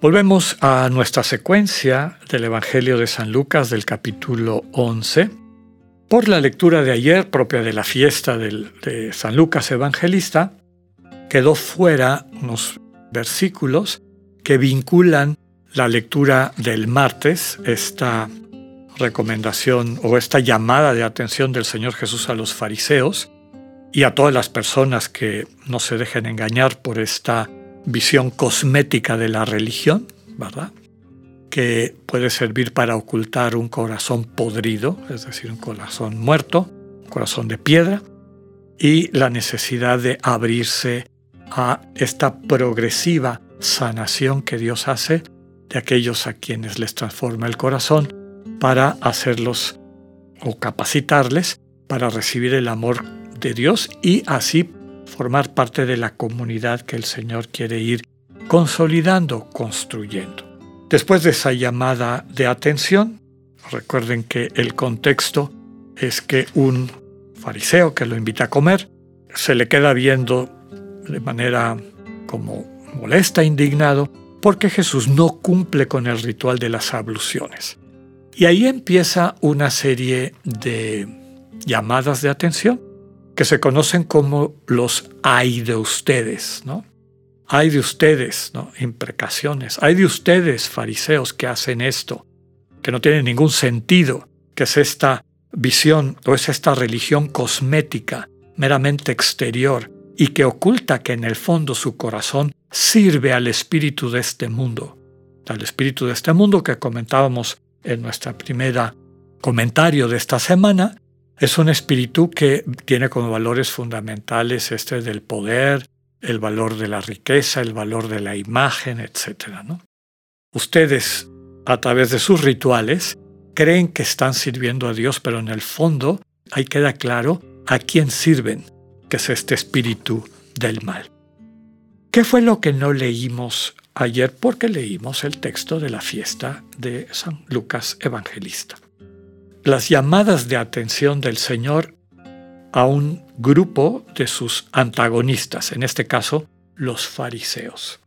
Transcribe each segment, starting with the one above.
Volvemos a nuestra secuencia del Evangelio de San Lucas del capítulo 11. Por la lectura de ayer, propia de la fiesta de San Lucas Evangelista, quedó fuera unos versículos que vinculan la lectura del martes, esta recomendación o esta llamada de atención del Señor Jesús a los fariseos, y a todas las personas que no se dejen engañar por esta visión cosmética de la religión, ¿verdad? Que puede servir para ocultar un corazón podrido, es decir, un corazón muerto, un corazón de piedra, y la necesidad de abrirse a esta progresiva sanación que Dios hace de aquellos a quienes les transforma el corazón para hacerlos o capacitarles para recibir el amor de Dios y así formar parte de la comunidad que el Señor quiere ir consolidando, construyendo. Después de esa llamada de atención, recuerden que el contexto es que un fariseo que lo invita a comer se le queda viendo de manera como molesta, indignado, porque Jesús no cumple con el ritual de las abluciones. Y ahí empieza una serie de llamadas de atención que se conocen como los hay de ustedes, ¿no? Hay de ustedes, ¿no? Imprecaciones. Hay de ustedes, fariseos, que hacen esto, que no tiene ningún sentido, que es esta visión o es esta religión cosmética, meramente exterior, y que oculta que en el fondo su corazón sirve al espíritu de este mundo, al espíritu de este mundo que comentábamos en nuestra primera comentario de esta semana, es un espíritu que tiene como valores fundamentales este del poder, el valor de la riqueza, el valor de la imagen, etc. ¿no? Ustedes, a través de sus rituales, creen que están sirviendo a Dios, pero en el fondo ahí queda claro a quién sirven, que es este espíritu del mal. ¿Qué fue lo que no leímos ayer? Porque leímos el texto de la fiesta de San Lucas Evangelista las llamadas de atención del Señor a un grupo de sus antagonistas, en este caso los fariseos.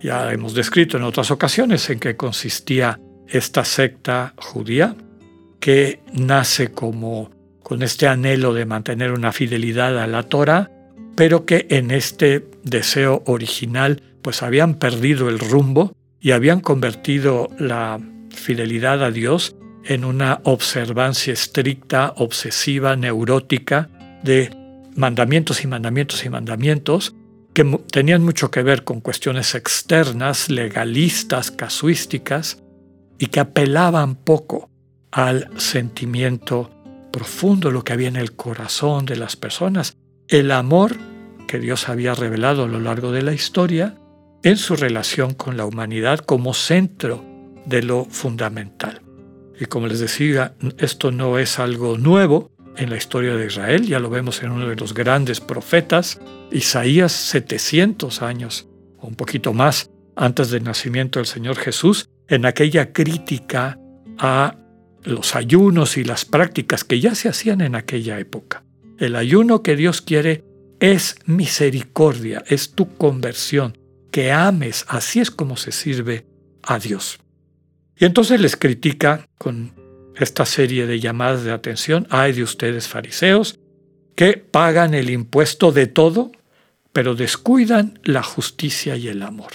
Ya hemos descrito en otras ocasiones en qué consistía esta secta judía que nace como con este anhelo de mantener una fidelidad a la Torah, pero que en este deseo original pues habían perdido el rumbo y habían convertido la fidelidad a Dios en una observancia estricta, obsesiva, neurótica de mandamientos y mandamientos y mandamientos que tenían mucho que ver con cuestiones externas, legalistas, casuísticas, y que apelaban poco al sentimiento profundo, lo que había en el corazón de las personas, el amor que Dios había revelado a lo largo de la historia en su relación con la humanidad como centro de lo fundamental. Y como les decía, esto no es algo nuevo en la historia de Israel, ya lo vemos en uno de los grandes profetas, Isaías 700 años o un poquito más antes del nacimiento del Señor Jesús, en aquella crítica a los ayunos y las prácticas que ya se hacían en aquella época. El ayuno que Dios quiere es misericordia, es tu conversión, que ames, así es como se sirve a Dios. Y entonces les critica con esta serie de llamadas de atención, hay de ustedes fariseos, que pagan el impuesto de todo, pero descuidan la justicia y el amor.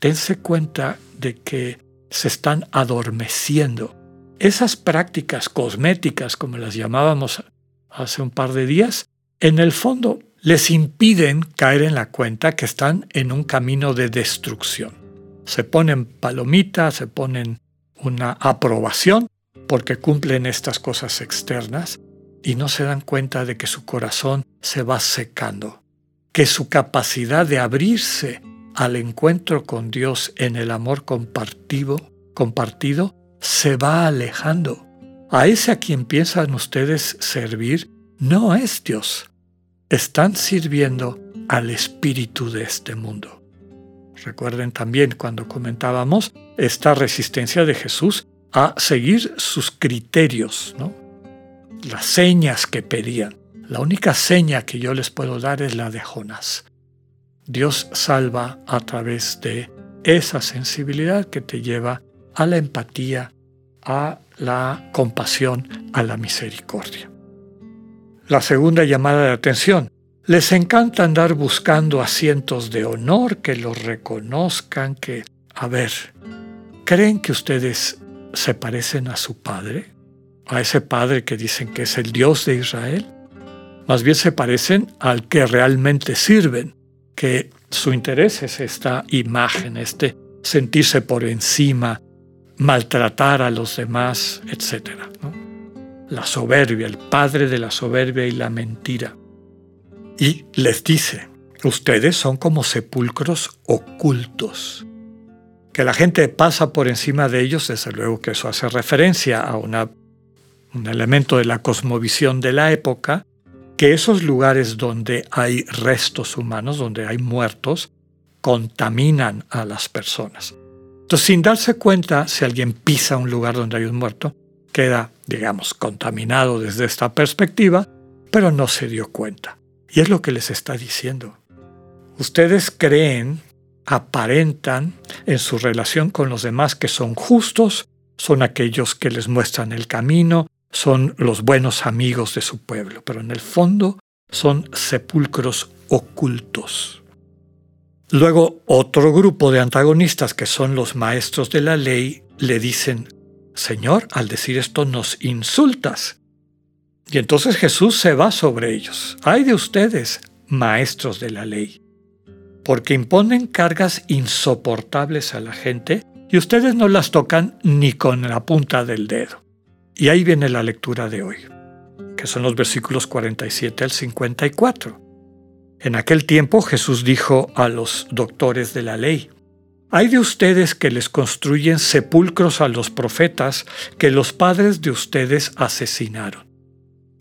Dense cuenta de que se están adormeciendo. Esas prácticas cosméticas, como las llamábamos hace un par de días, en el fondo les impiden caer en la cuenta que están en un camino de destrucción se ponen palomitas, se ponen una aprobación porque cumplen estas cosas externas y no se dan cuenta de que su corazón se va secando, que su capacidad de abrirse al encuentro con Dios en el amor compartido, compartido se va alejando. A ese a quien piensan ustedes servir no es Dios. Están sirviendo al espíritu de este mundo. Recuerden también cuando comentábamos esta resistencia de Jesús a seguir sus criterios, ¿no? las señas que pedían. La única seña que yo les puedo dar es la de Jonás. Dios salva a través de esa sensibilidad que te lleva a la empatía, a la compasión, a la misericordia. La segunda llamada de atención. Les encanta andar buscando asientos de honor, que los reconozcan, que... A ver, ¿creen que ustedes se parecen a su padre? ¿A ese padre que dicen que es el Dios de Israel? Más bien se parecen al que realmente sirven, que su interés es esta imagen, este sentirse por encima, maltratar a los demás, etc. La soberbia, el padre de la soberbia y la mentira. Y les dice, ustedes son como sepulcros ocultos. Que la gente pasa por encima de ellos, desde luego que eso hace referencia a un elemento de la cosmovisión de la época, que esos lugares donde hay restos humanos, donde hay muertos, contaminan a las personas. Entonces, sin darse cuenta, si alguien pisa un lugar donde hay un muerto, queda, digamos, contaminado desde esta perspectiva, pero no se dio cuenta. Y es lo que les está diciendo. Ustedes creen, aparentan en su relación con los demás que son justos, son aquellos que les muestran el camino, son los buenos amigos de su pueblo, pero en el fondo son sepulcros ocultos. Luego otro grupo de antagonistas que son los maestros de la ley le dicen, Señor, al decir esto nos insultas. Y entonces Jesús se va sobre ellos. Ay de ustedes, maestros de la ley, porque imponen cargas insoportables a la gente y ustedes no las tocan ni con la punta del dedo. Y ahí viene la lectura de hoy, que son los versículos 47 al 54. En aquel tiempo Jesús dijo a los doctores de la ley, hay de ustedes que les construyen sepulcros a los profetas que los padres de ustedes asesinaron.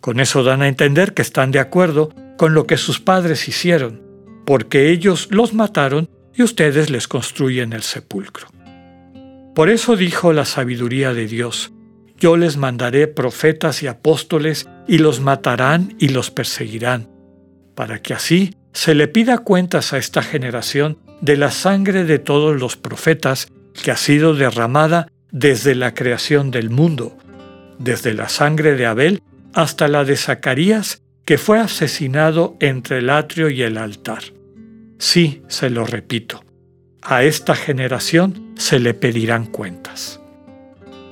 Con eso dan a entender que están de acuerdo con lo que sus padres hicieron, porque ellos los mataron y ustedes les construyen el sepulcro. Por eso dijo la sabiduría de Dios, yo les mandaré profetas y apóstoles, y los matarán y los perseguirán, para que así se le pida cuentas a esta generación de la sangre de todos los profetas que ha sido derramada desde la creación del mundo, desde la sangre de Abel hasta la de Zacarías, que fue asesinado entre el atrio y el altar. Sí, se lo repito, a esta generación se le pedirán cuentas.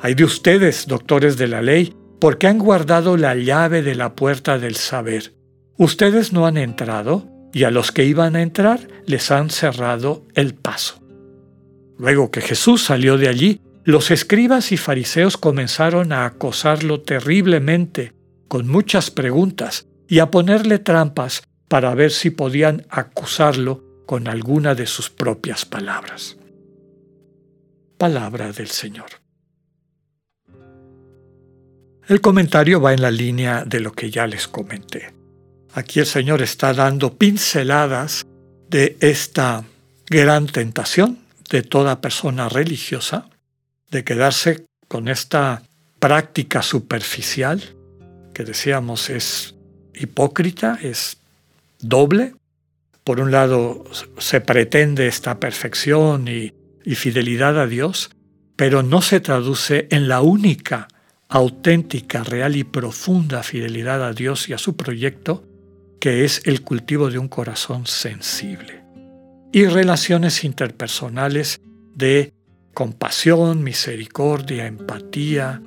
Hay de ustedes, doctores de la ley, porque han guardado la llave de la puerta del saber. Ustedes no han entrado, y a los que iban a entrar les han cerrado el paso. Luego que Jesús salió de allí, los escribas y fariseos comenzaron a acosarlo terriblemente, con muchas preguntas, y a ponerle trampas para ver si podían acusarlo con alguna de sus propias palabras. Palabra del Señor. El comentario va en la línea de lo que ya les comenté. Aquí el Señor está dando pinceladas de esta gran tentación de toda persona religiosa de quedarse con esta práctica superficial que decíamos es hipócrita, es doble. Por un lado se pretende esta perfección y, y fidelidad a Dios, pero no se traduce en la única auténtica, real y profunda fidelidad a Dios y a su proyecto, que es el cultivo de un corazón sensible. Y relaciones interpersonales de compasión, misericordia, empatía,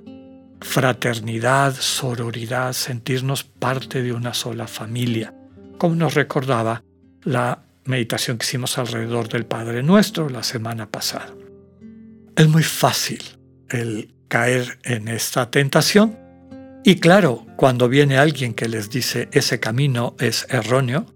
fraternidad, sororidad, sentirnos parte de una sola familia, como nos recordaba la meditación que hicimos alrededor del Padre Nuestro la semana pasada. Es muy fácil el caer en esta tentación. Y claro, cuando viene alguien que les dice ese camino es erróneo,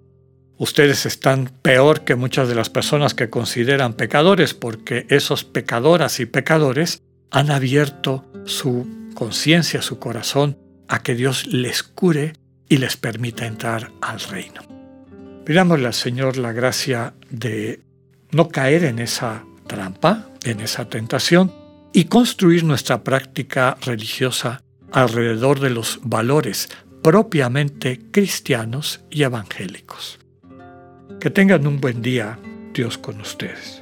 ustedes están peor que muchas de las personas que consideran pecadores, porque esos pecadoras y pecadores han abierto su conciencia, su corazón, a que Dios les cure y les permita entrar al reino. Pidámosle al Señor la gracia de no caer en esa trampa, en esa tentación, y construir nuestra práctica religiosa alrededor de los valores propiamente cristianos y evangélicos. Que tengan un buen día, Dios con ustedes.